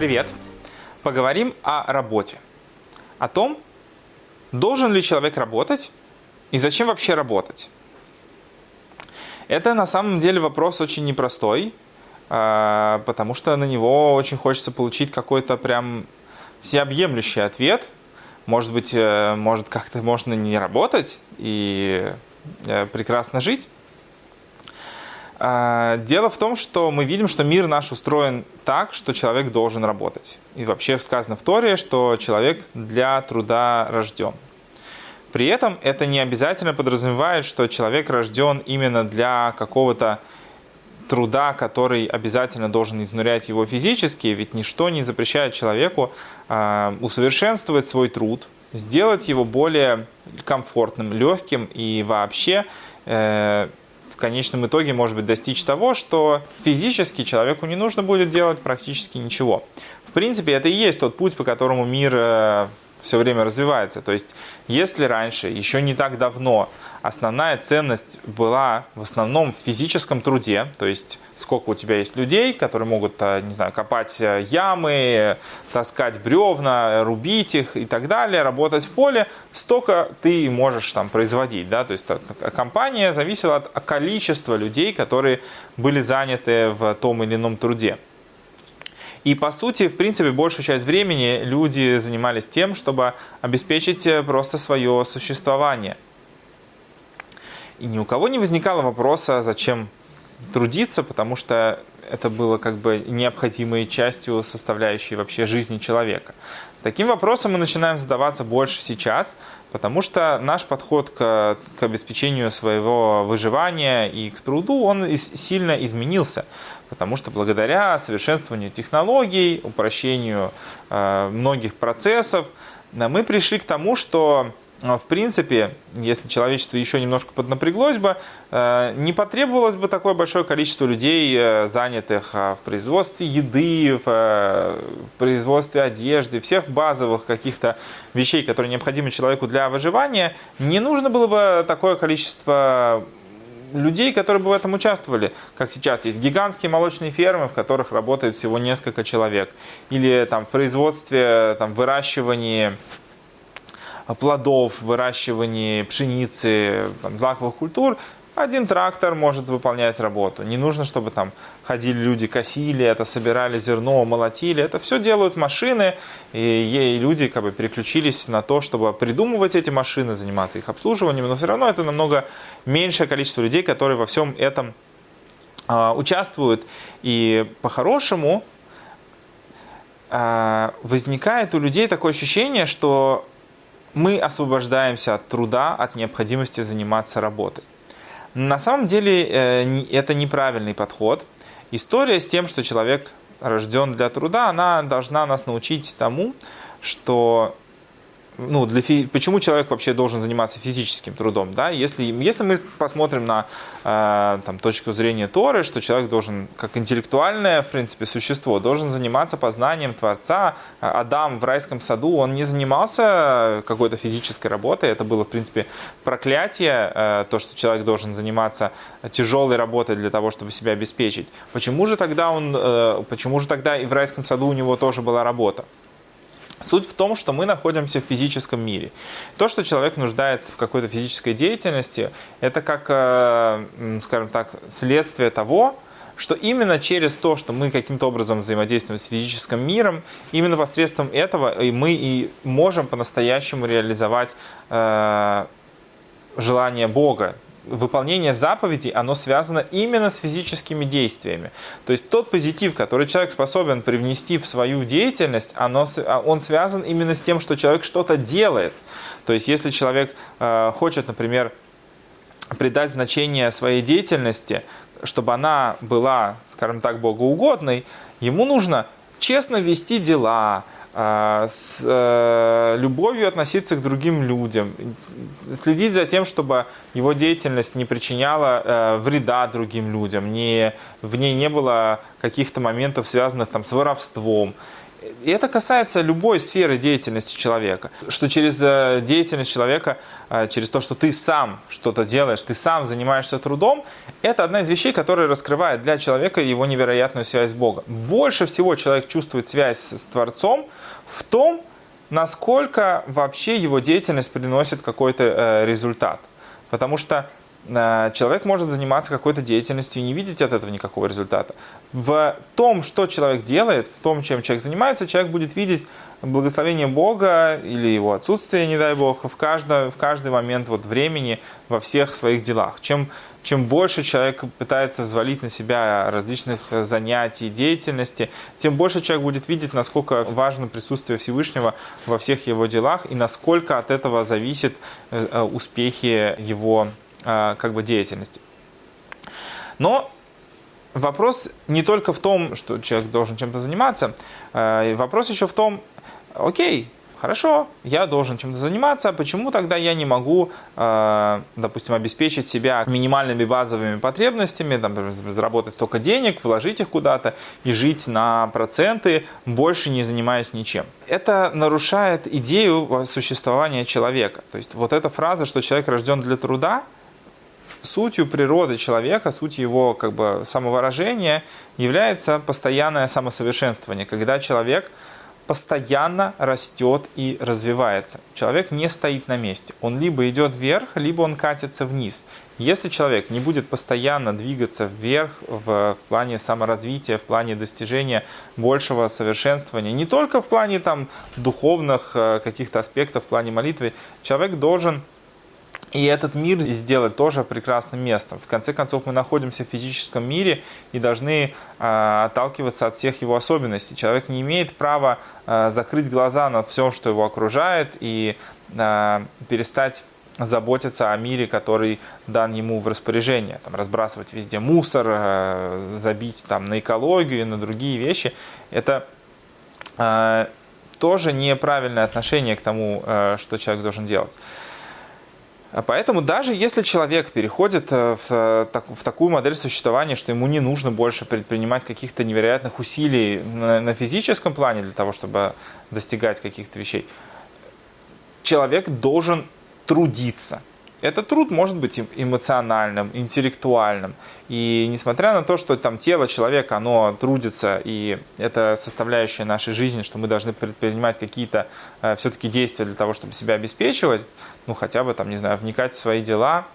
Привет! Поговорим о работе. О том, должен ли человек работать и зачем вообще работать. Это на самом деле вопрос очень непростой, а, потому что на него очень хочется получить какой-то прям всеобъемлющий ответ. Может быть, э, может как-то можно не работать и э, прекрасно жить. А, дело в том, что мы видим, что мир наш устроен так, что человек должен работать. И вообще сказано в Торе, что человек для труда рожден. При этом это не обязательно подразумевает, что человек рожден именно для какого-то труда, который обязательно должен изнурять его физически, ведь ничто не запрещает человеку э, усовершенствовать свой труд, сделать его более комфортным, легким и вообще э, в конечном итоге, может быть, достичь того, что физически человеку не нужно будет делать практически ничего. В принципе, это и есть тот путь, по которому мир э, все время развивается. То есть, если раньше, еще не так давно, основная ценность была в основном в физическом труде, то есть сколько у тебя есть людей, которые могут, э, не знаю, копать э, ямы, таскать бревна, рубить их и так далее, работать в поле, столько ты можешь там производить, да, то есть компания зависела от количества людей, которые были заняты в том или ином труде. И по сути, в принципе, большую часть времени люди занимались тем, чтобы обеспечить э, просто свое существование. И ни у кого не возникало вопроса, зачем трудиться, потому что это было как бы необходимой частью составляющей вообще жизни человека. Таким вопросом мы начинаем задаваться больше сейчас, потому что наш подход к, к обеспечению своего выживания и к труду, он сильно изменился, потому что благодаря совершенствованию технологий, упрощению э, многих процессов, э, мы пришли к тому, что в принципе, если человечество еще немножко поднапряглось бы, э, не потребовалось бы такое большое количество людей, э, занятых а, в производстве еды, в э, производстве одежды, всех базовых каких-то вещей, которые необходимы человеку для выживания. Не нужно было бы такое количество людей, которые бы в этом участвовали, как сейчас есть гигантские молочные фермы, в которых работает всего несколько человек, или там в производстве, там выращивании плодов, выращивании пшеницы, там, злаковых культур, один трактор может выполнять работу. Не нужно, чтобы там ходили люди, косили это, собирали зерно, молотили. Это все делают машины, и, люди как бы переключились на то, чтобы придумывать эти машины, заниматься их обслуживанием, но все равно это намного меньшее количество людей, которые во всем этом э, участвуют. И по-хорошему э, возникает у людей такое ощущение, что мы освобождаемся от труда, от необходимости заниматься работой. На самом деле э, это неправильный подход. История с тем, что человек рожден для труда, она должна нас научить тому, что ну, для фи... почему человек вообще должен заниматься физическим трудом, да? Если, если мы посмотрим на э, там, точку зрения Торы, что человек должен, как интеллектуальное, в принципе, существо, должен заниматься познанием Творца. Адам в райском саду, он не занимался какой-то физической работой, это было, в принципе, проклятие, э, то, что человек должен заниматься тяжелой работой для того, чтобы себя обеспечить. Почему же тогда он, э, почему же тогда и в райском саду у него тоже была работа? Суть в том, что мы находимся в физическом мире. То, что человек нуждается в какой-то физической деятельности, это как, э, скажем так, следствие того, что именно через то, что мы каким-то образом взаимодействуем с физическим миром, именно посредством этого мы и можем по-настоящему реализовать э, желание Бога, выполнение заповедей, оно связано именно с физическими действиями. То есть тот позитив, который человек способен привнести в свою деятельность, оно, а, он связан именно с тем, что человек что-то делает. То есть если человек э, хочет, например, придать значение своей деятельности, чтобы она была, скажем так, богоугодной, ему нужно честно вести дела, с э, любовью относиться к другим людям, следить за тем, чтобы его деятельность не причиняла э, вреда другим людям, не, в ней не было каких-то моментов, связанных там, с воровством. И это касается любой сферы деятельности человека. Что через э, деятельность человека, э, через то, что ты сам что-то делаешь, ты сам занимаешься трудом, это одна из вещей, которая раскрывает для человека его невероятную связь с Богом. Больше всего человек чувствует связь с Творцом в том, насколько вообще его деятельность приносит какой-то э, результат. Потому что человек может заниматься какой-то деятельностью и не видеть от этого никакого результата. В том, что человек делает, в том, чем человек занимается, человек будет видеть благословение Бога или его отсутствие, не дай Бог, в каждый, в каждый момент вот времени во всех своих делах. Чем, чем больше человек пытается взвалить на себя различных занятий, деятельности, тем больше человек будет видеть, насколько важно присутствие Всевышнего во всех его делах и насколько от этого зависят э, э, успехи его как бы деятельности. Но вопрос не только в том, что человек должен чем-то заниматься, а, вопрос еще в том, окей, хорошо, я должен чем-то заниматься, почему тогда я не могу, а, допустим, обеспечить себя минимальными базовыми потребностями, там, заработать столько денег, вложить их куда-то и жить на проценты, больше не занимаясь ничем. Это нарушает идею существования человека. То есть вот эта фраза, что человек рожден для труда – сутью природы человека, сутью его как бы самовыражения является постоянное самосовершенствование, когда человек постоянно растет и развивается. Человек не стоит на месте. Он либо идет вверх, либо он катится вниз. Если человек не будет постоянно двигаться вверх в, в плане саморазвития, в плане достижения большего совершенствования, не только в плане там, духовных э, каких-то аспектов, в плане молитвы, человек должен и этот мир сделать тоже прекрасным местом. В конце концов, мы находимся в физическом мире и должны э, отталкиваться от всех его особенностей. Человек не имеет права э, закрыть глаза над всем, что его окружает, и э, перестать заботиться о мире, который дан ему в распоряжение. Там, разбрасывать везде мусор, э, забить там, на экологию и на другие вещи. Это э, тоже неправильное отношение к тому, э, что человек должен делать. А поэтому даже если человек переходит э, в, э, в такую модель существования, что ему не нужно больше предпринимать каких-то невероятных усилий на, на физическом плане для того, чтобы достигать каких-то вещей, человек должен трудиться. Этот труд может быть эмоциональным, интеллектуальным. И несмотря на то, что там тело человека, оно трудится, и это составляющая нашей жизни, что мы должны предпринимать какие-то э, все-таки действия для того, чтобы себя обеспечивать, ну хотя бы там, не знаю, вникать в свои дела,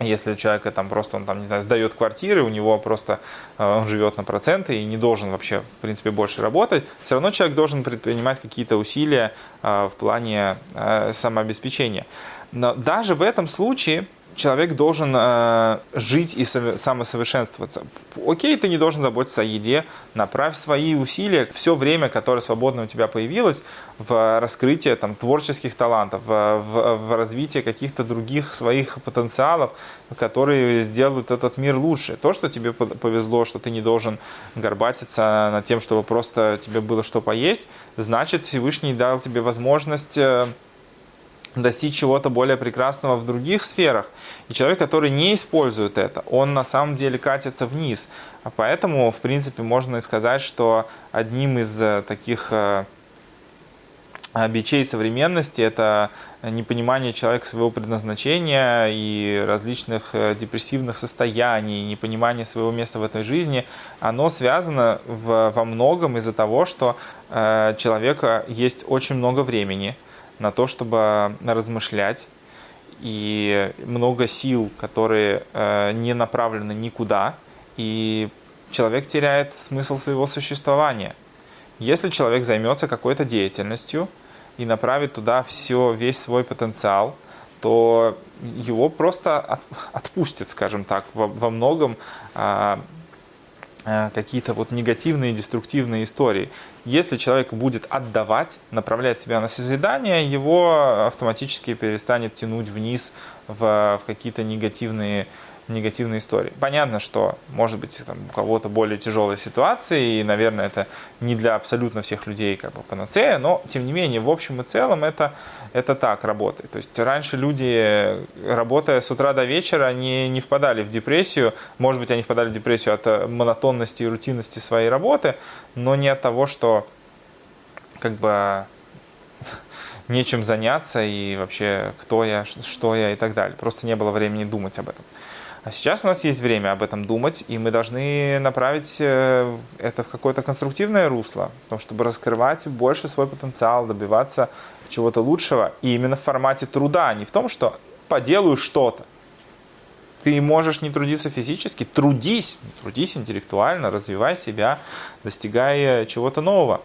если у человека там просто, он там, не знаю, сдает квартиры, у него просто э, он живет на проценты и не должен вообще, в принципе, больше работать, все равно человек должен предпринимать какие-то усилия э, в плане э, самообеспечения. Но даже в этом случае человек должен э, жить и самосовершенствоваться. Окей, ты не должен заботиться о еде, направь свои усилия, все время, которое свободно у тебя появилось, в раскрытие там, творческих талантов, в, в, в развитие каких-то других своих потенциалов, которые сделают этот мир лучше. То, что тебе повезло, что ты не должен горбатиться над тем, чтобы просто тебе было что поесть, значит Всевышний дал тебе возможность э, достичь чего-то более прекрасного в других сферах. И человек, который не использует это, он на самом деле катится вниз. А поэтому, в принципе, можно и сказать, что одним из э, таких э, бичей современности это непонимание человека своего предназначения и различных э, депрессивных состояний, непонимание своего места в этой жизни, оно связано в, во многом из-за того, что э, человека есть очень много времени – на то, чтобы размышлять, и много сил, которые э, не направлены никуда, и человек теряет смысл своего существования. Если человек займется какой-то деятельностью и направит туда все, весь свой потенциал, то его просто от, отпустят, скажем так, во, во многом а, Э, какие-то вот негативные, деструктивные истории. Если человек будет отдавать, направлять себя на созидание, его автоматически перестанет тянуть вниз в, в какие-то негативные негативные истории. Понятно, что может быть там, у кого-то более тяжелая ситуация, и, наверное, это не для абсолютно всех людей как бы панацея, но, тем не менее, в общем и целом это, это так работает. То есть раньше люди, работая с утра до вечера, они не впадали в депрессию, может быть, они впадали в депрессию от монотонности и рутинности своей работы, но не от того, что как бы нечем заняться и вообще кто я, что я и так далее. Просто не было времени думать об этом. А сейчас у нас есть время об этом думать, и мы должны направить э, это в какое-то конструктивное русло, чтобы раскрывать больше свой потенциал, добиваться чего-то лучшего, и именно в формате труда, а не в том, что поделаю что-то. Ты можешь не трудиться физически, трудись, трудись интеллектуально, развивай себя, достигая чего-то нового.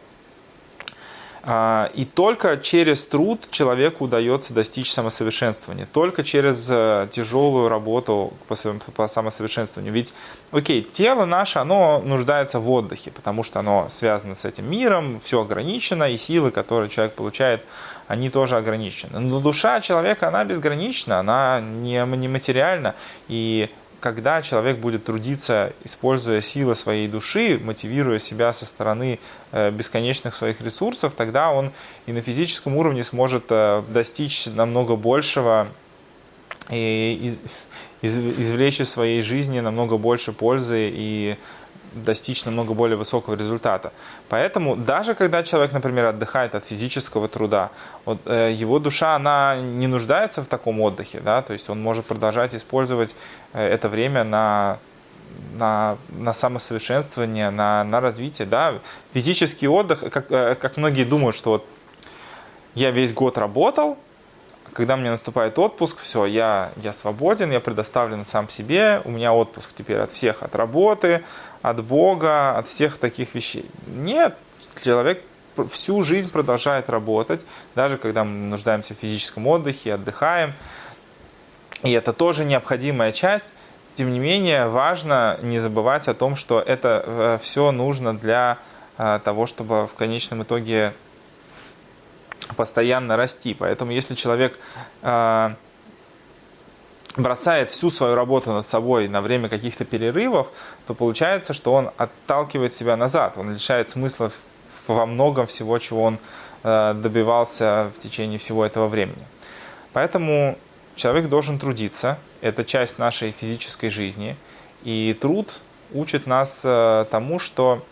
А, и только через труд человеку удается достичь самосовершенствования. Только через э, тяжелую работу по самосовершенствованию. Ведь, окей, тело наше, оно нуждается в отдыхе, потому что оно связано с этим миром, все ограничено, и силы, которые человек получает, они тоже ограничены. Но душа человека, она безгранична, она не, материальна. И когда человек будет трудиться, используя силы своей души, мотивируя себя со стороны э, бесконечных своих ресурсов, тогда он и на физическом уровне сможет э, достичь намного большего и извлечь из своей жизни намного больше пользы и достичь намного более высокого результата. Поэтому даже когда человек, например, отдыхает от физического труда, вот, э, его душа, она не нуждается в таком отдыхе, да, то есть он может продолжать использовать э, это время на на, на самосовершенствование, на, на развитие, да, физический отдых, как, э, как многие думают, что вот я весь год работал, когда мне наступает отпуск, все, я, я свободен, я предоставлен сам себе, у меня отпуск теперь от всех, от работы, от Бога, от всех таких вещей. Нет, человек всю жизнь продолжает работать, даже когда мы нуждаемся в физическом отдыхе, отдыхаем. И это тоже необходимая часть. Тем не менее, важно не забывать о том, что это э, все нужно для э, того, чтобы в конечном итоге постоянно расти. Поэтому если человек э, бросает всю свою работу над собой на время каких-то перерывов, то получается, что он отталкивает себя назад, он лишает смысла во многом всего, чего он э, добивался в течение всего этого времени. Поэтому человек должен трудиться, это часть нашей физической жизни, и труд учит нас э, тому, что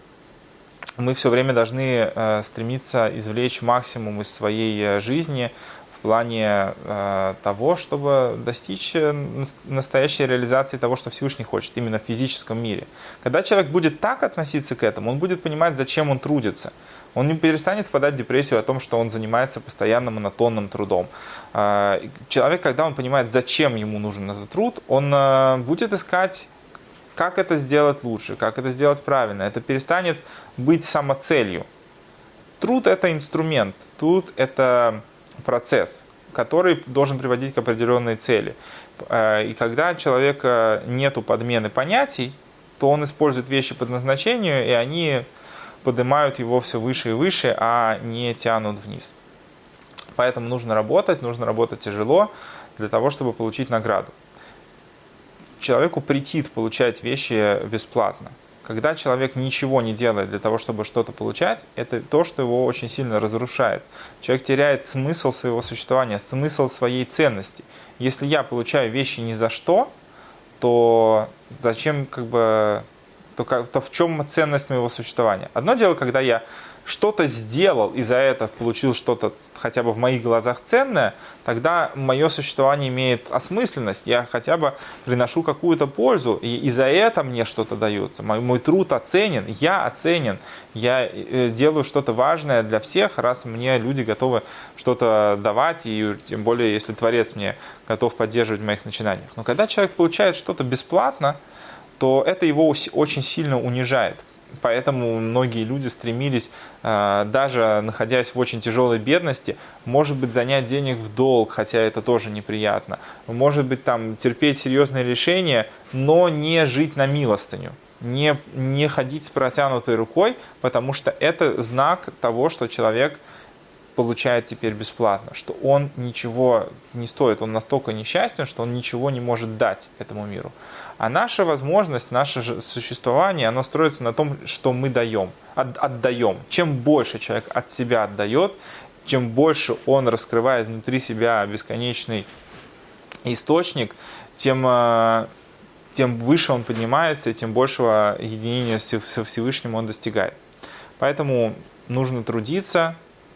мы все время должны э, стремиться извлечь максимум из своей э, жизни в плане э, того, чтобы достичь настоящей реализации того, что Всевышний хочет, именно в физическом мире. Когда человек будет так относиться к этому, он будет понимать, зачем он трудится. Он не перестанет впадать в депрессию о том, что он занимается постоянно монотонным трудом. Человек, когда он понимает, зачем ему нужен этот труд, он будет искать как это сделать лучше, как это сделать правильно. Это перестанет быть самоцелью. Труд – это инструмент, труд – это процесс, который должен приводить к определенной цели. Э, и когда человека нету подмены понятий, то он использует вещи по назначению, и они поднимают его все выше и выше, а не тянут вниз. Поэтому нужно работать, нужно работать тяжело для того, чтобы получить награду человеку претит получать вещи бесплатно. Когда человек ничего не делает для того, чтобы что-то получать, это то, что его очень сильно разрушает. Человек теряет смысл своего существования, смысл своей ценности. Если я получаю вещи ни за что, то зачем как бы то, то в чем ценность моего существования? Одно дело, когда я что-то сделал и за это получил что-то хотя бы в моих глазах ценное, тогда мое существование имеет осмысленность. Я хотя бы приношу какую-то пользу, и, и за это мне что-то дается. Мой, мой труд оценен, я оценен, я э, делаю что-то важное для всех, раз мне люди готовы что-то давать, и тем более, если Творец мне готов поддерживать в моих начинаниях. Но когда человек получает что-то бесплатно, то это его очень сильно унижает. Поэтому многие люди стремились, э, даже находясь в очень тяжелой бедности, может быть, занять денег в долг, хотя это тоже неприятно. Может быть, там терпеть серьезные решения, но не жить на милостыню. Не, не ходить с протянутой рукой, потому что это знак того, что человек – получает теперь бесплатно, что он ничего не стоит, он настолько несчастен, что он ничего не может дать этому миру. А наша возможность, наше существование, оно строится на том, что мы даем, от, отдаем. Чем больше человек от себя отдает, чем больше он раскрывает внутри себя бесконечный источник, тем, э, тем выше он поднимается, тем большего единения со Всевышним он достигает. Поэтому нужно трудиться,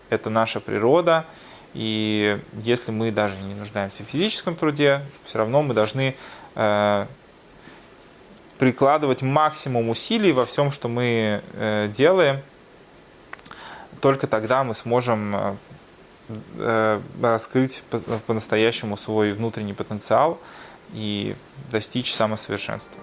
это наша природа, и если мы даже не нуждаемся в физическом труде, все равно мы должны э, прикладывать максимум усилий во всем, что мы э, делаем. Только тогда мы сможем э, э раскрыть по-настоящему свой внутренний потенциал и достичь самосовершенства.